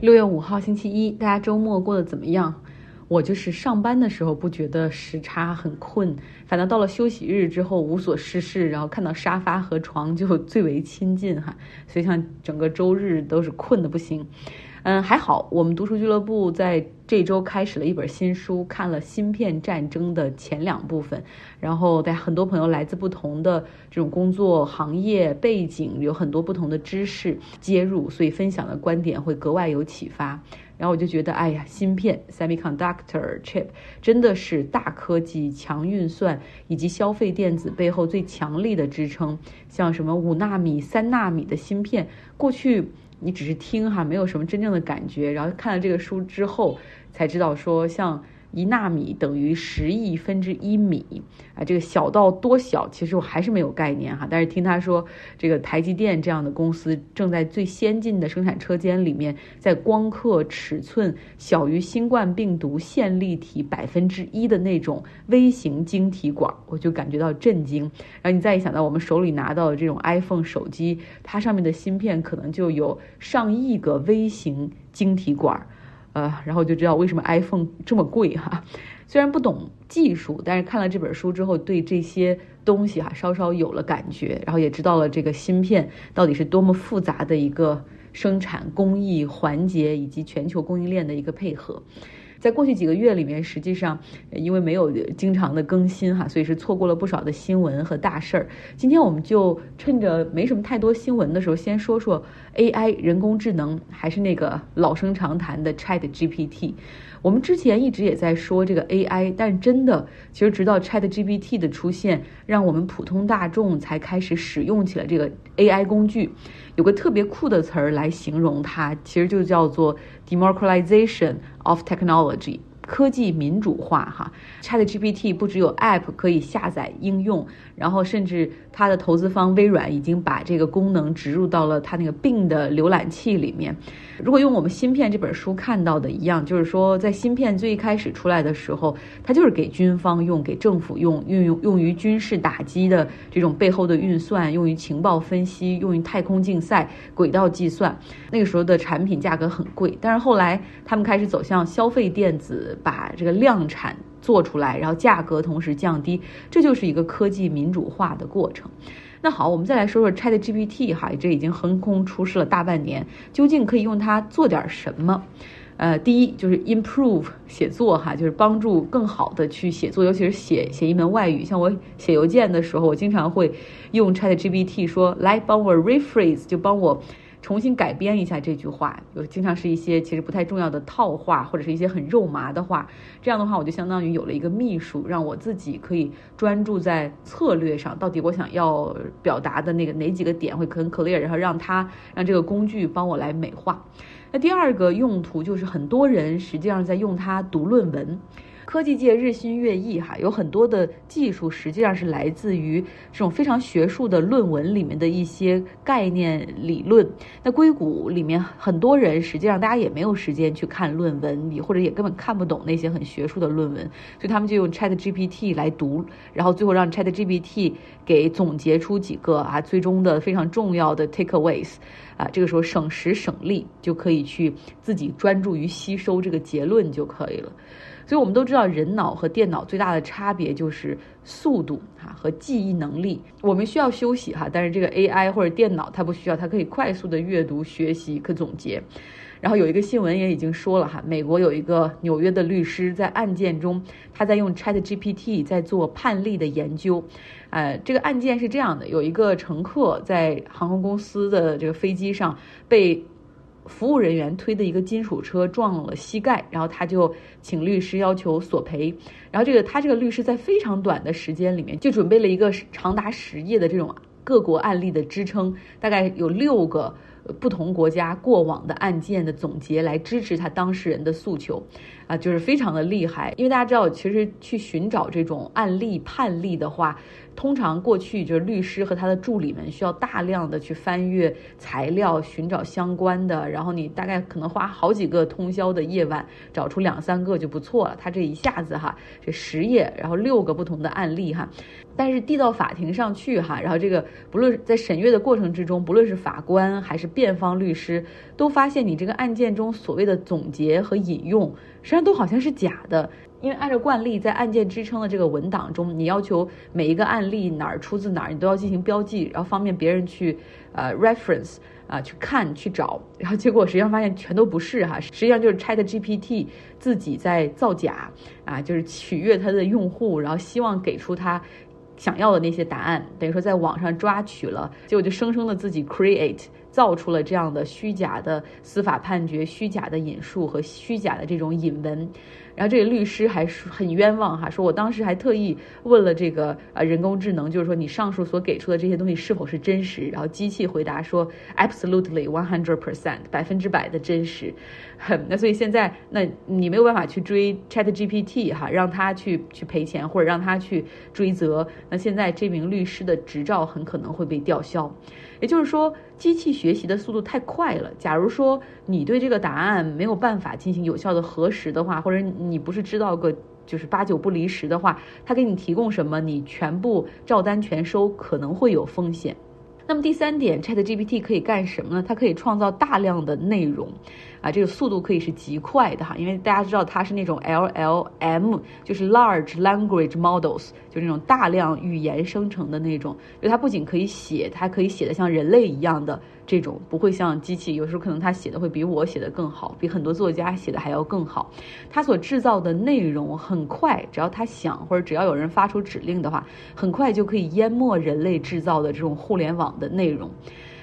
六月五号星期一，大家周末过得怎么样？我就是上班的时候不觉得时差很困，反倒到了休息日之后无所事事，然后看到沙发和床就 最为亲近哈，所以像整个周日都是困的不行。嗯，还好，我们读书俱乐部在这周开始了一本新书，看了芯片战争的前两部分，然后在很多朋友来自不同的这种工作行业背景，有很多不同的知识接入，所以分享的观点会格外有启发。然后我就觉得，哎呀，芯片 （semiconductor chip） 真的是大科技、强运算以及消费电子背后最强力的支撑。像什么五纳米、三纳米的芯片，过去。你只是听哈，没有什么真正的感觉。然后看了这个书之后，才知道说像。一纳米等于十亿分之一米啊，这个小到多小，其实我还是没有概念哈。但是听他说，这个台积电这样的公司正在最先进的生产车间里面，在光刻尺寸小于新冠病毒线粒体百分之一的那种微型晶体管，我就感觉到震惊。然后你再一想到我们手里拿到的这种 iPhone 手机，它上面的芯片可能就有上亿个微型晶体管。呃，然后就知道为什么 iPhone 这么贵哈。虽然不懂技术，但是看了这本书之后，对这些东西哈稍稍有了感觉，然后也知道了这个芯片到底是多么复杂的一个生产工艺环节，以及全球供应链的一个配合。在过去几个月里面，实际上因为没有经常的更新哈，所以是错过了不少的新闻和大事儿。今天我们就趁着没什么太多新闻的时候，先说说 AI 人工智能，还是那个老生常谈的 Chat GPT。我们之前一直也在说这个 AI，但真的，其实直到 Chat GPT 的出现，让我们普通大众才开始使用起了这个 AI 工具。有个特别酷的词儿来形容它，其实就叫做 democratization of technology。科技民主化，哈，ChatGPT 不只有 App 可以下载应用，然后甚至它的投资方微软已经把这个功能植入到了它那个 Bing 的浏览器里面。如果用我们芯片这本书看到的一样，就是说在芯片最一开始出来的时候，它就是给军方用、给政府用、运用用于军事打击的这种背后的运算，用于情报分析，用于太空竞赛、轨道计算。那个时候的产品价格很贵，但是后来他们开始走向消费电子。把这个量产做出来，然后价格同时降低，这就是一个科技民主化的过程。那好，我们再来说说 Chat GPT 哈，这已经横空出世了大半年，究竟可以用它做点什么？呃，第一就是 improve 写作哈，就是帮助更好的去写作，尤其是写写一门外语。像我写邮件的时候，我经常会用 Chat GPT 说来帮我 rephrase，就帮我。重新改编一下这句话，有经常是一些其实不太重要的套话，或者是一些很肉麻的话。这样的话，我就相当于有了一个秘书，让我自己可以专注在策略上，到底我想要表达的那个哪几个点会很 clear，然后让他让这个工具帮我来美化。那第二个用途就是很多人实际上在用它读论文。科技界日新月异，哈，有很多的技术实际上是来自于这种非常学术的论文里面的一些概念理论。那硅谷里面很多人实际上大家也没有时间去看论文，你或者也根本看不懂那些很学术的论文，所以他们就用 Chat GPT 来读，然后最后让 Chat GPT 给总结出几个啊最终的非常重要的 takeaways，啊，这个时候省时省力，就可以去自己专注于吸收这个结论就可以了。所以我们都知道，人脑和电脑最大的差别就是速度哈和记忆能力。我们需要休息哈，但是这个 AI 或者电脑它不需要，它可以快速的阅读、学习、可总结。然后有一个新闻也已经说了哈，美国有一个纽约的律师在案件中，他在用 ChatGPT 在做判例的研究。呃，这个案件是这样的：有一个乘客在航空公司的这个飞机上被。服务人员推的一个金属车撞了膝盖，然后他就请律师要求索赔。然后这个他这个律师在非常短的时间里面就准备了一个长达十页的这种各国案例的支撑，大概有六个不同国家过往的案件的总结来支持他当事人的诉求，啊，就是非常的厉害。因为大家知道，其实去寻找这种案例判例的话。通常过去就是律师和他的助理们需要大量的去翻阅材料，寻找相关的，然后你大概可能花好几个通宵的夜晚找出两三个就不错了。他这一下子哈，这十页，然后六个不同的案例哈，但是递到法庭上去哈，然后这个不论在审阅的过程之中，不论是法官还是辩方律师，都发现你这个案件中所谓的总结和引用，实际上都好像是假的。因为按照惯例，在案件支撑的这个文档中，你要求每一个案例哪儿出自哪儿，你都要进行标记，然后方便别人去呃 reference 啊去看去找。然后结果实际上发现全都不是哈，实际上就是 Chat GPT 自己在造假啊，就是取悦它的用户，然后希望给出他想要的那些答案，等于说在网上抓取了，结果就生生的自己 create 造出了这样的虚假的司法判决、虚假的引述和虚假的这种引文。然后这个律师还是很冤枉哈，说我当时还特意问了这个呃人工智能，就是说你上述所给出的这些东西是否是真实？然后机器回答说 absolutely one hundred percent 百分之百的真实。那所以现在那你没有办法去追 Chat GPT 哈，让他去去赔钱或者让他去追责。那现在这名律师的执照很可能会被吊销。也就是说，机器学习的速度太快了。假如说你对这个答案没有办法进行有效的核实的话，或者你不是知道个就是八九不离十的话，他给你提供什么，你全部照单全收，可能会有风险。那么第三点，Chat GPT 可以干什么呢？它可以创造大量的内容，啊，这个速度可以是极快的哈，因为大家知道它是那种 LLM，就是 Large Language Models，就是那种大量语言生成的那种，就它不仅可以写，它可以写的像人类一样的。这种不会像机器，有时候可能他写的会比我写的更好，比很多作家写的还要更好。他所制造的内容很快，只要他想或者只要有人发出指令的话，很快就可以淹没人类制造的这种互联网的内容。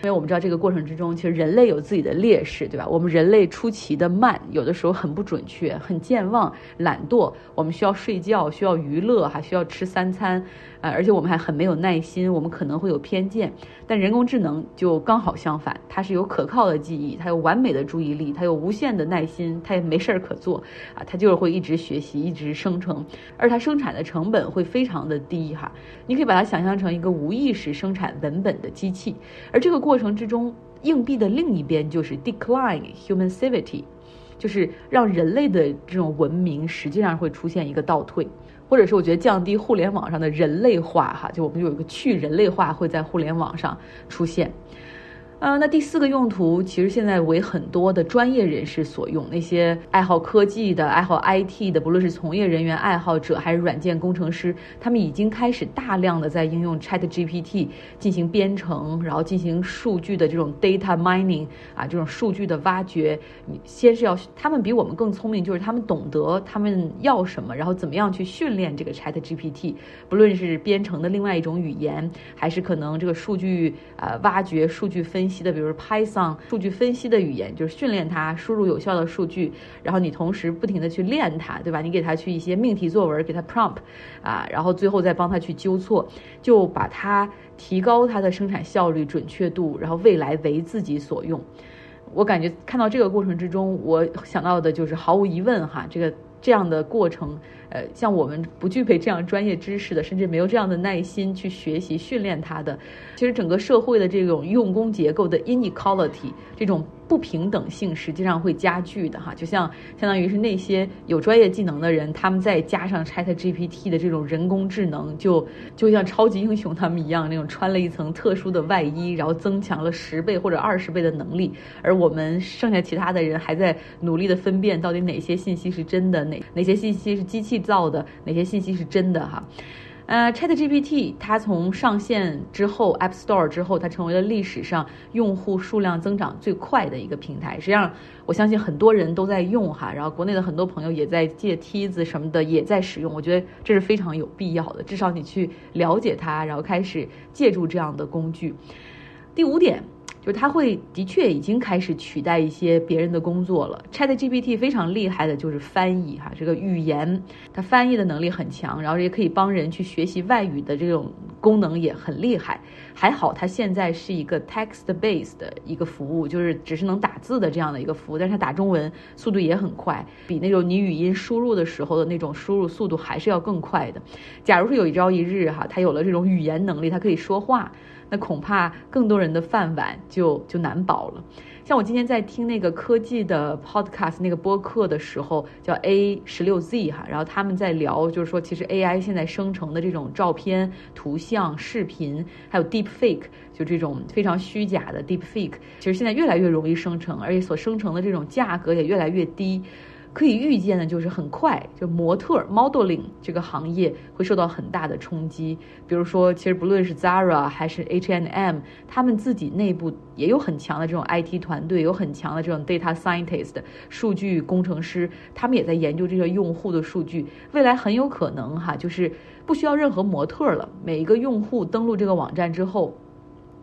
因为我们知道这个过程之中，其实人类有自己的劣势，对吧？我们人类出奇的慢，有的时候很不准确，很健忘、懒惰。我们需要睡觉，需要娱乐，还需要吃三餐。呃，而且我们还很没有耐心，我们可能会有偏见，但人工智能就刚好相反，它是有可靠的记忆，它有完美的注意力，它有无限的耐心，它也没事儿可做啊，它就是会一直学习，一直生成，而它生产的成本会非常的低哈，你可以把它想象成一个无意识生产文本的机器，而这个过过程之中，硬币的另一边就是 decline human civility，就是让人类的这种文明实际上会出现一个倒退。或者是我觉得降低互联网上的人类化，哈，就我们有一个去人类化会在互联网上出现。呃，那第四个用途其实现在为很多的专业人士所用，那些爱好科技的、爱好 IT 的，不论是从业人员、爱好者还是软件工程师，他们已经开始大量的在应用 Chat GPT 进行编程，然后进行数据的这种 data mining 啊，这种数据的挖掘。你先是要他们比我们更聪明，就是他们懂得他们要什么，然后怎么样去训练这个 Chat GPT，不论是编程的另外一种语言，还是可能这个数据呃挖掘、数据分。分析的，比如 Python 数据分析的语言，就是训练它输入有效的数据，然后你同时不停的去练它，对吧？你给它去一些命题作文，给它 prompt 啊，然后最后再帮它去纠错，就把它提高它的生产效率、准确度，然后未来为自己所用。我感觉看到这个过程之中，我想到的就是毫无疑问哈，这个这样的过程。呃，像我们不具备这样专业知识的，甚至没有这样的耐心去学习训练它的，其实整个社会的这种用工结构的 inequality 这种不平等性，实际上会加剧的哈。就像相当于是那些有专业技能的人，他们再加上 Chat GPT 的这种人工智能，就就像超级英雄他们一样，那种穿了一层特殊的外衣，然后增强了十倍或者二十倍的能力，而我们剩下其他的人还在努力的分辨到底哪些信息是真的，哪哪些信息是机器。造的哪些信息是真的哈？呃，Chat GPT 它从上线之后，App Store 之后，它成为了历史上用户数量增长最快的一个平台。实际上，我相信很多人都在用哈，然后国内的很多朋友也在借梯子什么的也在使用。我觉得这是非常有必要的，至少你去了解它，然后开始借助这样的工具。第五点。就它会的确已经开始取代一些别人的工作了。Chat GPT 非常厉害的就是翻译哈，这个语言它翻译的能力很强，然后也可以帮人去学习外语的这种功能也很厉害。还好它现在是一个 text based 的一个服务，就是只是能打字的这样的一个服务，但是它打中文速度也很快，比那种你语音输入的时候的那种输入速度还是要更快的。假如说有一朝一日哈，它有了这种语言能力，它可以说话。那恐怕更多人的饭碗就就难保了。像我今天在听那个科技的 podcast 那个播客的时候，叫 A 十六 Z 哈，然后他们在聊，就是说其实 AI 现在生成的这种照片、图像、视频，还有 deep fake，就这种非常虚假的 deep fake，其实现在越来越容易生成，而且所生成的这种价格也越来越低。可以预见的，就是很快，就模特 modeling 这个行业会受到很大的冲击。比如说，其实不论是 Zara 还是 H&M，他们自己内部也有很强的这种 IT 团队，有很强的这种 data scientist 数据工程师，他们也在研究这些用户的数据。未来很有可能哈，就是不需要任何模特了，每一个用户登录这个网站之后。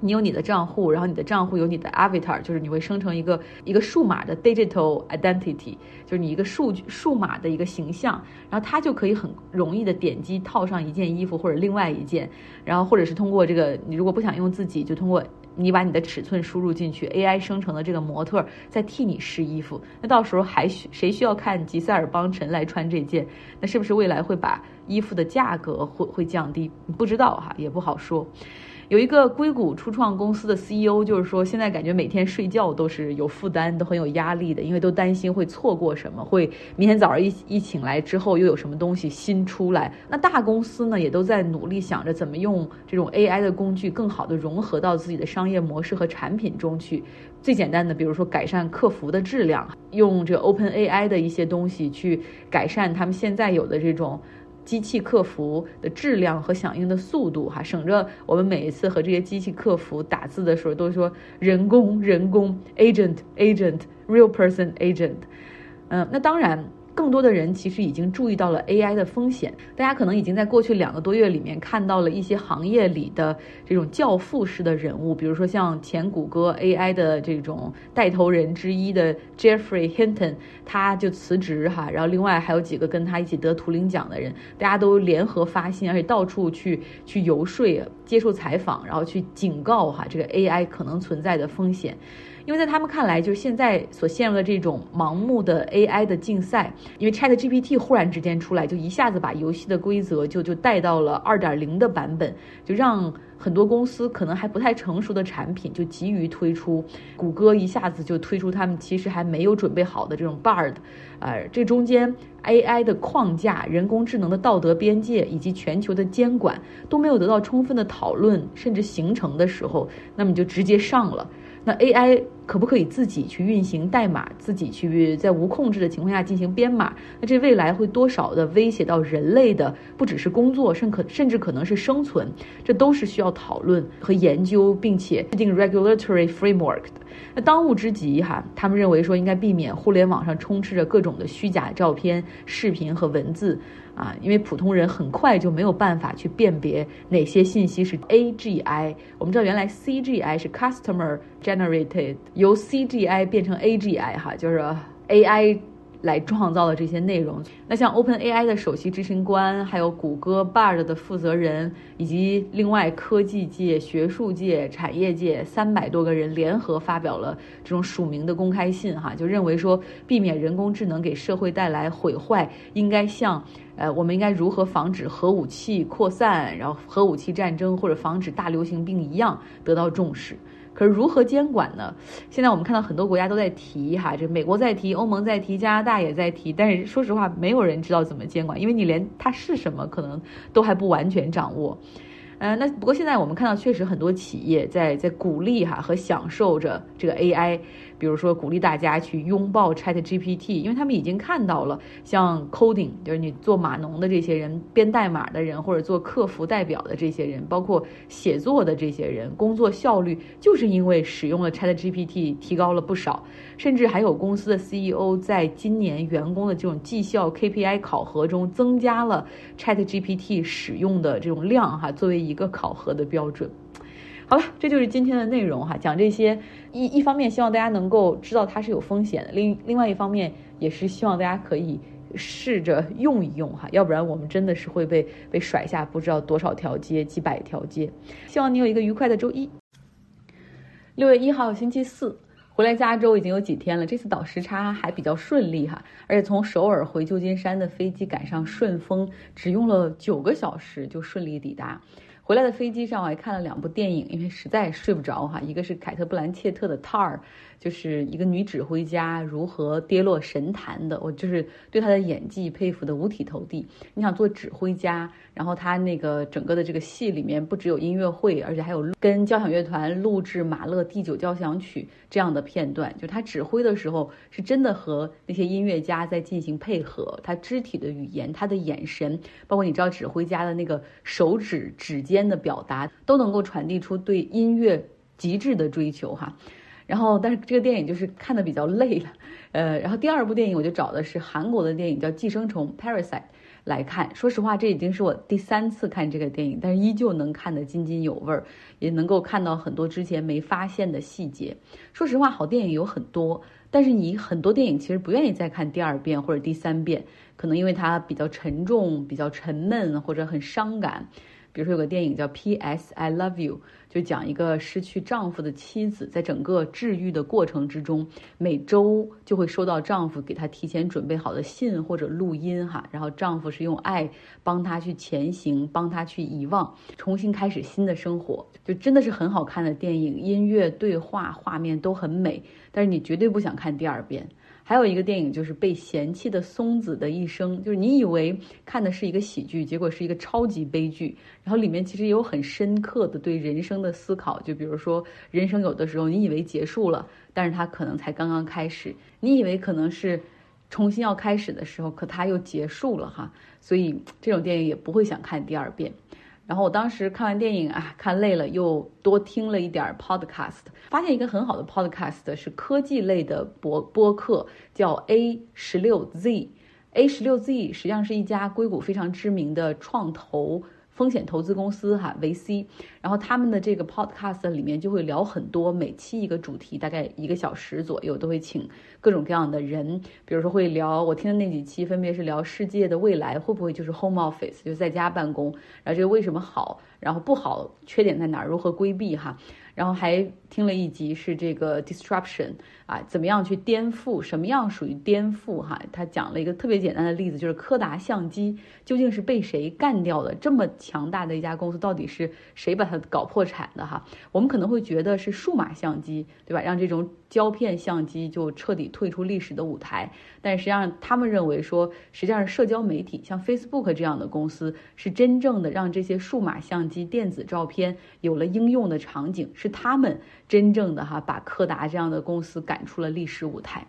你有你的账户，然后你的账户有你的 avatar，就是你会生成一个一个数码的 digital identity，就是你一个数据数码的一个形象，然后它就可以很容易的点击套上一件衣服或者另外一件，然后或者是通过这个，你如果不想用自己，就通过你把你的尺寸输入进去，AI 生成的这个模特再替你试衣服，那到时候还需谁需要看吉塞尔邦辰来穿这件？那是不是未来会把衣服的价格会会降低？不知道哈，也不好说。有一个硅谷初创公司的 CEO，就是说现在感觉每天睡觉都是有负担，都很有压力的，因为都担心会错过什么，会明天早上一一醒来之后又有什么东西新出来。那大公司呢，也都在努力想着怎么用这种 AI 的工具更好的融合到自己的商业模式和产品中去。最简单的，比如说改善客服的质量，用这个 OpenAI 的一些东西去改善他们现在有的这种。机器客服的质量和响应的速度，哈，省着我们每一次和这些机器客服打字的时候，都说人工人工 agent agent real person agent，嗯，那当然。更多的人其实已经注意到了 AI 的风险，大家可能已经在过去两个多月里面看到了一些行业里的这种教父式的人物，比如说像前谷歌 AI 的这种带头人之一的 Jeffrey Hinton，他就辞职哈，然后另外还有几个跟他一起得图灵奖的人，大家都联合发信，而且到处去去游说、接受采访，然后去警告哈这个 AI 可能存在的风险。因为在他们看来，就是现在所陷入的这种盲目的 AI 的竞赛，因为 Chat GPT 忽然之间出来，就一下子把游戏的规则就就带到了二点零的版本，就让很多公司可能还不太成熟的产品就急于推出。谷歌一下子就推出他们其实还没有准备好的这种 Bard，呃，这中间 AI 的框架、人工智能的道德边界以及全球的监管都没有得到充分的讨论，甚至形成的时候，那么就直接上了。那 AI 可不可以自己去运行代码，自己去在无控制的情况下进行编码？那这未来会多少的威胁到人类的，不只是工作，甚可甚至可能是生存，这都是需要讨论和研究，并且制定 regulatory framework 的。那当务之急哈，他们认为说应该避免互联网上充斥着各种的虚假照片、视频和文字。啊，因为普通人很快就没有办法去辨别哪些信息是 AGI。我们知道原来 CGI 是 Customer Generated，由 CGI 变成 AGI 哈，就是 AI。来创造的这些内容，那像 OpenAI 的首席执行官，还有谷歌 Bard 的负责人，以及另外科技界、学术界、产业界三百多个人联合发表了这种署名的公开信，哈，就认为说，避免人工智能给社会带来毁坏，应该像，呃，我们应该如何防止核武器扩散，然后核武器战争或者防止大流行病一样得到重视。可是如何监管呢？现在我们看到很多国家都在提哈，这美国在提，欧盟在提，加拿大也在提，但是说实话，没有人知道怎么监管，因为你连它是什么可能都还不完全掌握。嗯，那不过现在我们看到，确实很多企业在在鼓励哈和享受着这个 AI。比如说，鼓励大家去拥抱 Chat GPT，因为他们已经看到了，像 coding，就是你做码农的这些人、编代码的人，或者做客服代表的这些人，包括写作的这些人，工作效率就是因为使用了 Chat GPT 提高了不少。甚至还有公司的 CEO 在今年员工的这种绩效 KPI 考核中增加了 Chat GPT 使用的这种量，哈，作为一个考核的标准。好了，这就是今天的内容哈，讲这些一一方面希望大家能够知道它是有风险的，另另外一方面也是希望大家可以试着用一用哈，要不然我们真的是会被被甩下不知道多少条街，几百条街。希望你有一个愉快的周一。六月一号星期四回来加州已经有几天了，这次倒时差还比较顺利哈，而且从首尔回旧金山的飞机赶上顺风，只用了九个小时就顺利抵达。回来的飞机上，我还看了两部电影，因为实在睡不着哈。一个是凯特·布兰切特的《Tar》，就是一个女指挥家如何跌落神坛的，我就是对她的演技佩服的五体投地。你想做指挥家？然后她那个整个的这个戏里面不只有音乐会，而且还有跟交响乐团录制马勒第九交响曲这样的片段。就她指挥的时候，是真的和那些音乐家在进行配合。她肢体的语言，她的眼神，包括你知道指挥家的那个手指指尖的表达，都能够传递出对音乐极致的追求哈。然后，但是这个电影就是看的比较累了。呃，然后第二部电影我就找的是韩国的电影，叫《寄生虫》（Parasite）。来看，说实话，这已经是我第三次看这个电影，但是依旧能看得津津有味儿，也能够看到很多之前没发现的细节。说实话，好电影有很多，但是你很多电影其实不愿意再看第二遍或者第三遍，可能因为它比较沉重、比较沉闷或者很伤感。比如说有个电影叫《P.S. I Love You》，就讲一个失去丈夫的妻子，在整个治愈的过程之中，每周就会收到丈夫给她提前准备好的信或者录音哈，然后丈夫是用爱帮她去前行，帮她去遗忘，重新开始新的生活，就真的是很好看的电影，音乐、对话、画面都很美，但是你绝对不想看第二遍。还有一个电影就是被嫌弃的松子的一生，就是你以为看的是一个喜剧，结果是一个超级悲剧。然后里面其实也有很深刻的对人生的思考，就比如说人生有的时候你以为结束了，但是它可能才刚刚开始。你以为可能是重新要开始的时候，可它又结束了哈。所以这种电影也不会想看第二遍。然后我当时看完电影啊，看累了，又多听了一点 podcast，发现一个很好的 podcast 是科技类的播播客，叫 A 十六 Z，A 十六 Z 实际上是一家硅谷非常知名的创投。风险投资公司哈维 C，然后他们的这个 podcast 里面就会聊很多，每期一个主题，大概一个小时左右，都会请各种各样的人，比如说会聊我听的那几期，分别是聊世界的未来会不会就是 home office，就在家办公，然后这个为什么好，然后不好，缺点在哪儿，如何规避哈。然后还听了一集是这个 disruption 啊，怎么样去颠覆？什么样属于颠覆？哈，他讲了一个特别简单的例子，就是柯达相机究竟是被谁干掉的？这么强大的一家公司，到底是谁把搞破产的？哈，我们可能会觉得是数码相机，对吧？让这种胶片相机就彻底退出历史的舞台。但实际上，他们认为说，实际上是社交媒体，像 Facebook 这样的公司，是真正的让这些数码相机、电子照片有了应用的场景。是他们真正的哈把柯达这样的公司赶出了历史舞台，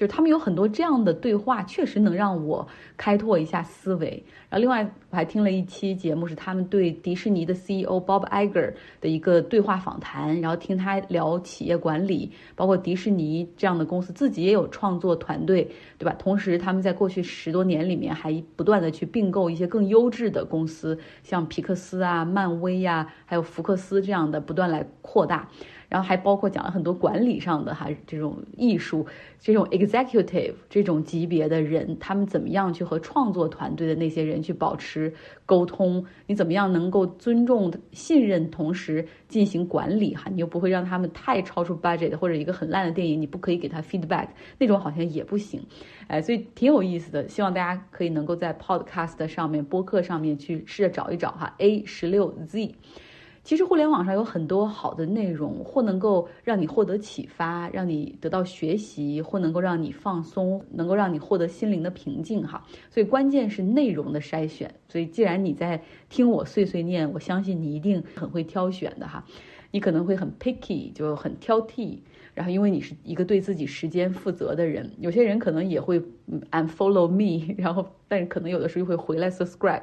就他们有很多这样的对话，确实能让我开拓一下思维。然后另外我还听了一期节目，是他们对迪士尼的 CEO Bob Iger 的一个对话访谈，然后听他聊企业管理，包括迪士尼这样的公司自己也有创作团队，对吧？同时他们在过去十多年里面还不断的去并购一些更优质的公司，像皮克斯啊、漫威呀，还有福克斯这样的，不断来扩大。然后还包括讲了很多管理上的哈这种艺术，这种 executive 这种级别的人，他们怎么样去和创作团队的那些人去保持沟通？你怎么样能够尊重、信任，同时进行管理哈？你又不会让他们太超出 budget，或者一个很烂的电影，你不可以给他 feedback，那种好像也不行，哎，所以挺有意思的。希望大家可以能够在 podcast 上面、播客上面去试着找一找哈，A 十六 Z。其实互联网上有很多好的内容，或能够让你获得启发，让你得到学习，或能够让你放松，能够让你获得心灵的平静哈。所以关键是内容的筛选。所以既然你在听我碎碎念，我相信你一定很会挑选的哈。你可能会很 picky，就很挑剔。然后因为你是一个对自己时间负责的人，有些人可能也会 unfollow me，然后但是可能有的时候又会回来 subscribe。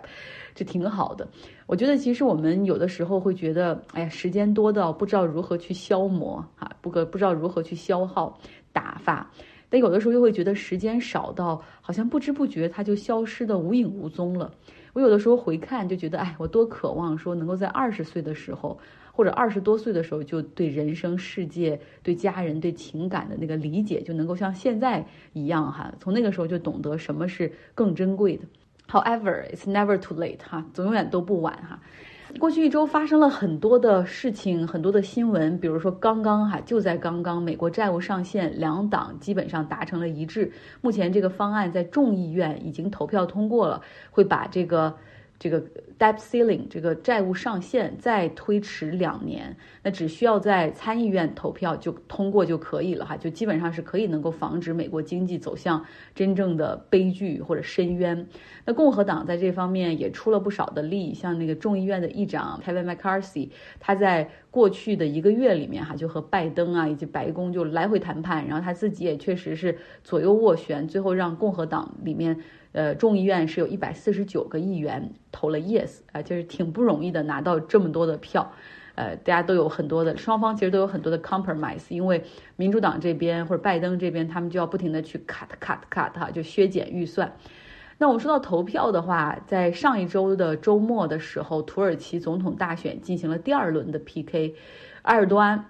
就挺好的，我觉得其实我们有的时候会觉得，哎呀，时间多到不知道如何去消磨啊，不可不知道如何去消耗打发，但有的时候又会觉得时间少到好像不知不觉它就消失的无影无踪了。我有的时候回看就觉得，哎，我多渴望说能够在二十岁的时候。或者二十多岁的时候就对人生、世界、对家人、对情感的那个理解就能够像现在一样哈，从那个时候就懂得什么是更珍贵的。However, it's never too late 哈，总永远都不晚哈。过去一周发生了很多的事情，很多的新闻，比如说刚刚哈，就在刚刚，美国债务上限两党基本上达成了一致，目前这个方案在众议院已经投票通过了，会把这个。这个 debt ceiling 这个债务上限再推迟两年，那只需要在参议院投票就通过就可以了哈，就基本上是可以能够防止美国经济走向真正的悲剧或者深渊。那共和党在这方面也出了不少的力，像那个众议院的议长 Kevin McCarthy，他在过去的一个月里面哈，就和拜登啊以及白宫就来回谈判，然后他自己也确实是左右斡旋，最后让共和党里面。呃，众议院是有一百四十九个议员投了 yes 啊，就是挺不容易的拿到这么多的票，呃，大家都有很多的双方其实都有很多的 compromise，因为民主党这边或者拜登这边他们就要不停的去 cut cut cut 哈，就削减预算。那我们说到投票的话，在上一周的周末的时候，土耳其总统大选进行了第二轮的 PK，埃尔多安。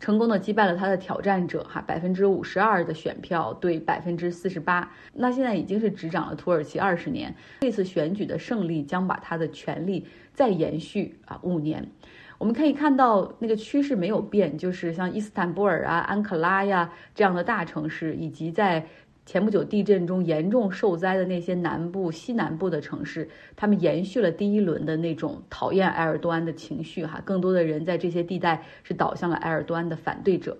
成功的击败了他的挑战者，哈，百分之五十二的选票对百分之四十八，那现在已经是执掌了土耳其二十年。这次选举的胜利将把他的权力再延续啊五年。我们可以看到那个趋势没有变，就是像伊斯坦布尔啊、安卡拉呀这样的大城市，以及在。前不久地震中严重受灾的那些南部、西南部的城市，他们延续了第一轮的那种讨厌埃尔多安的情绪，哈，更多的人在这些地带是倒向了埃尔多安的反对者。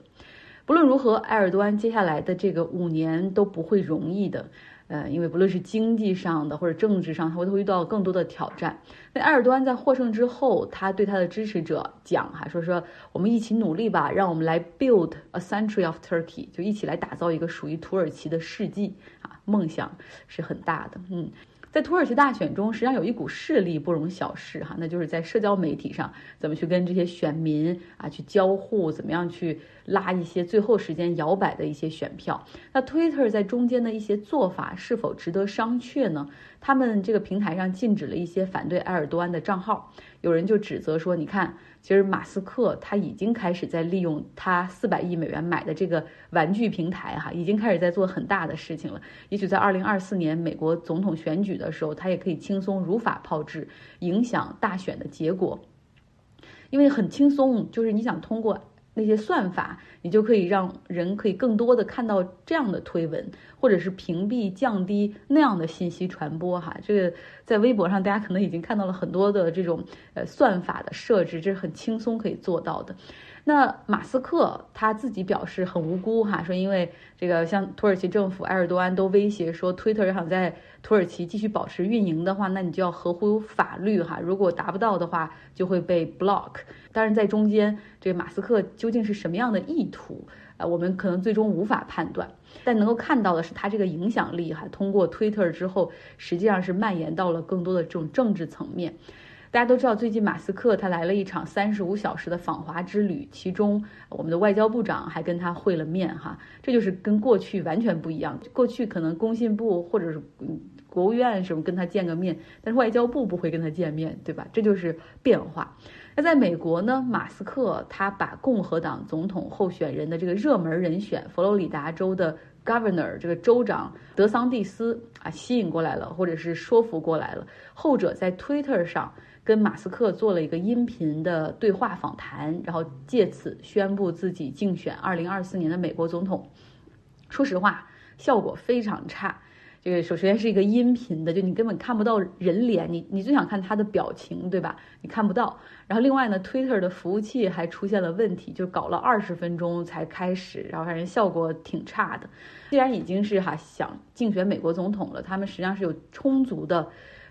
不论如何，埃尔多安接下来的这个五年都不会容易的。呃，因为不论是经济上的或者政治上，他会会遇到更多的挑战。那埃尔多安在获胜之后，他对他的支持者讲哈，说说我们一起努力吧，让我们来 build a century of Turkey，就一起来打造一个属于土耳其的世纪啊，梦想是很大的，嗯。在土耳其大选中，实际上有一股势力不容小视哈，那就是在社交媒体上怎么去跟这些选民啊去交互，怎么样去拉一些最后时间摇摆的一些选票。那 Twitter 在中间的一些做法是否值得商榷呢？他们这个平台上禁止了一些反对埃尔多安的账号，有人就指责说，你看。其实马斯克他已经开始在利用他四百亿美元买的这个玩具平台，哈，已经开始在做很大的事情了。也许在二零二四年美国总统选举的时候，他也可以轻松如法炮制，影响大选的结果，因为很轻松，就是你想通过。那些算法，你就可以让人可以更多的看到这样的推文，或者是屏蔽、降低那样的信息传播。哈，这个在微博上，大家可能已经看到了很多的这种呃算法的设置，这是很轻松可以做到的。那马斯克他自己表示很无辜哈，说因为这个像土耳其政府埃尔多安都威胁说推特要想在土耳其继续保持运营的话，那你就要合乎法律哈，如果达不到的话，就会被 block。当然在中间，这个马斯克究竟是什么样的意图，呃，我们可能最终无法判断，但能够看到的是他这个影响力哈，通过 Twitter 之后，实际上是蔓延到了更多的这种政治层面。大家都知道，最近马斯克他来了一场三十五小时的访华之旅，其中我们的外交部长还跟他会了面，哈，这就是跟过去完全不一样。过去可能工信部或者是国务院什么跟他见个面，但是外交部不会跟他见面，对吧？这就是变化。那在美国呢，马斯克他把共和党总统候选人的这个热门人选佛罗里达州的 Governor 这个州长德桑蒂斯啊吸引过来了，或者是说服过来了，后者在 Twitter 上。跟马斯克做了一个音频的对话访谈，然后借此宣布自己竞选二零二四年的美国总统。说实话，效果非常差。这个首先是一个音频的，就你根本看不到人脸，你你最想看他的表情，对吧？你看不到。然后另外呢，Twitter 的服务器还出现了问题，就搞了二十分钟才开始，然后反正效果挺差的。既然已经是哈想竞选美国总统了，他们实际上是有充足的。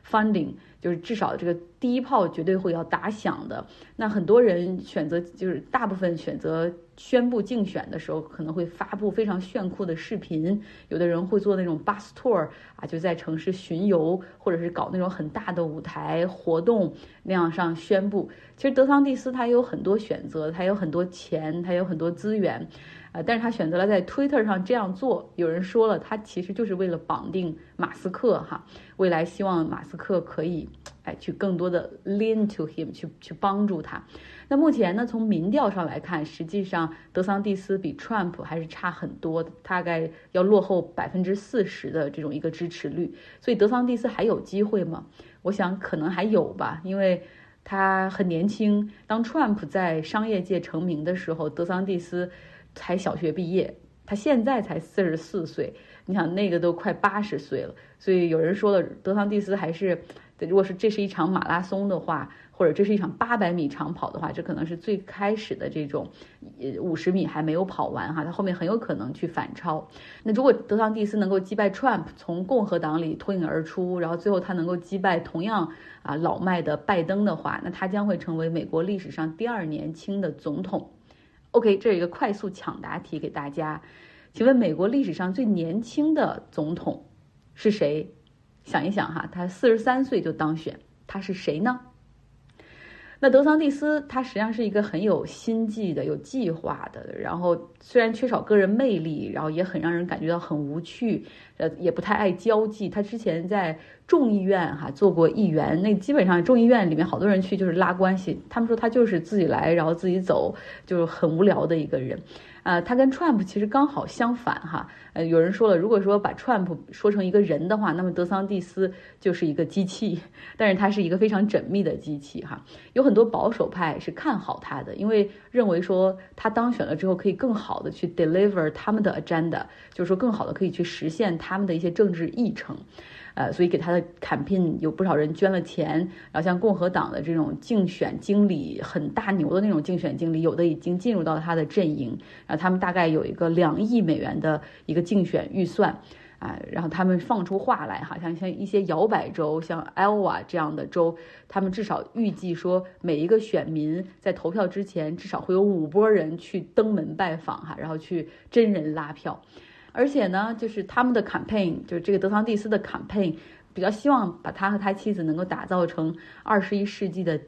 Funding 就是至少这个第一炮绝对会要打响的。那很多人选择就是大部分选择宣布竞选的时候，可能会发布非常炫酷的视频。有的人会做那种 bus tour 啊，就在城市巡游，或者是搞那种很大的舞台活动那样上宣布。其实德桑蒂斯他有很多选择，他有很多钱，他有很多资源。呃，但是他选择了在 Twitter 上这样做。有人说了，他其实就是为了绑定马斯克哈，未来希望马斯克可以，哎，去更多的 lean to him，去去帮助他。那目前呢，从民调上来看，实际上德桑蒂斯比 Trump 还是差很多的，大概要落后百分之四十的这种一个支持率。所以德桑蒂斯还有机会吗？我想可能还有吧，因为他很年轻。当 Trump 在商业界成名的时候，德桑蒂斯才小学毕业，他现在才四十四岁，你想那个都快八十岁了。所以有人说了，德桑蒂斯还是，如果是这是一场马拉松的话。或者这是一场八百米长跑的话，这可能是最开始的这种，呃，五十米还没有跑完哈，他后面很有可能去反超。那如果德桑蒂斯能够击败 Trump，从共和党里脱颖而出，然后最后他能够击败同样啊老迈的拜登的话，那他将会成为美国历史上第二年轻的总统。OK，这是一个快速抢答题给大家，请问美国历史上最年轻的总统是谁？想一想哈，他四十三岁就当选，他是谁呢？那德桑蒂斯他实际上是一个很有心计的、有计划的，然后虽然缺少个人魅力，然后也很让人感觉到很无趣，呃，也不太爱交际。他之前在众议院哈做过议员，那基本上众议院里面好多人去就是拉关系，他们说他就是自己来，然后自己走，就是很无聊的一个人。呃，他跟 Trump 其实刚好相反哈。呃，有人说了，如果说把 Trump 说成一个人的话，那么德桑蒂斯就是一个机器，但是他是一个非常缜密的机器哈。有很多保守派是看好他的，因为认为说他当选了之后可以更好的去 deliver 他们的 agenda，就是说更好的可以去实现他们的一些政治议程。呃，所以给他的 campaign 有不少人捐了钱，然后像共和党的这种竞选经理很大牛的那种竞选经理，有的已经进入到他的阵营，然后他们大概有一个两亿美元的一个竞选预算，啊，然后他们放出话来，哈，像像一些摇摆州，像 Iowa 这样的州，他们至少预计说每一个选民在投票之前至少会有五波人去登门拜访，哈，然后去真人拉票。而且呢，就是他们的 campaign，就是这个德桑蒂斯的 campaign，比较希望把他和他妻子能够打造成二十一世纪的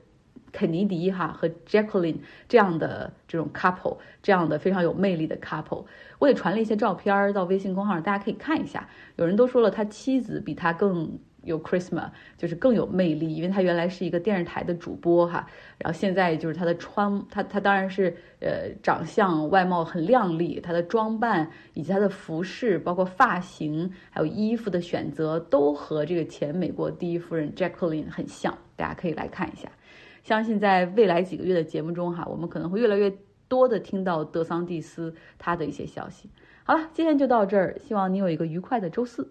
肯尼迪哈和 Jacqueline 这样的这种 couple，这样的非常有魅力的 couple。我也传了一些照片到微信公号上，大家可以看一下。有人都说了，他妻子比他更。有 Christmas 就是更有魅力，因为他原来是一个电视台的主播哈，然后现在就是他的穿他他当然是呃长相外貌很靓丽，他的装扮以及他的服饰，包括发型还有衣服的选择，都和这个前美国第一夫人 Jacqueline 很像，大家可以来看一下。相信在未来几个月的节目中哈，我们可能会越来越多的听到德桑蒂斯他的一些消息。好了，今天就到这儿，希望你有一个愉快的周四。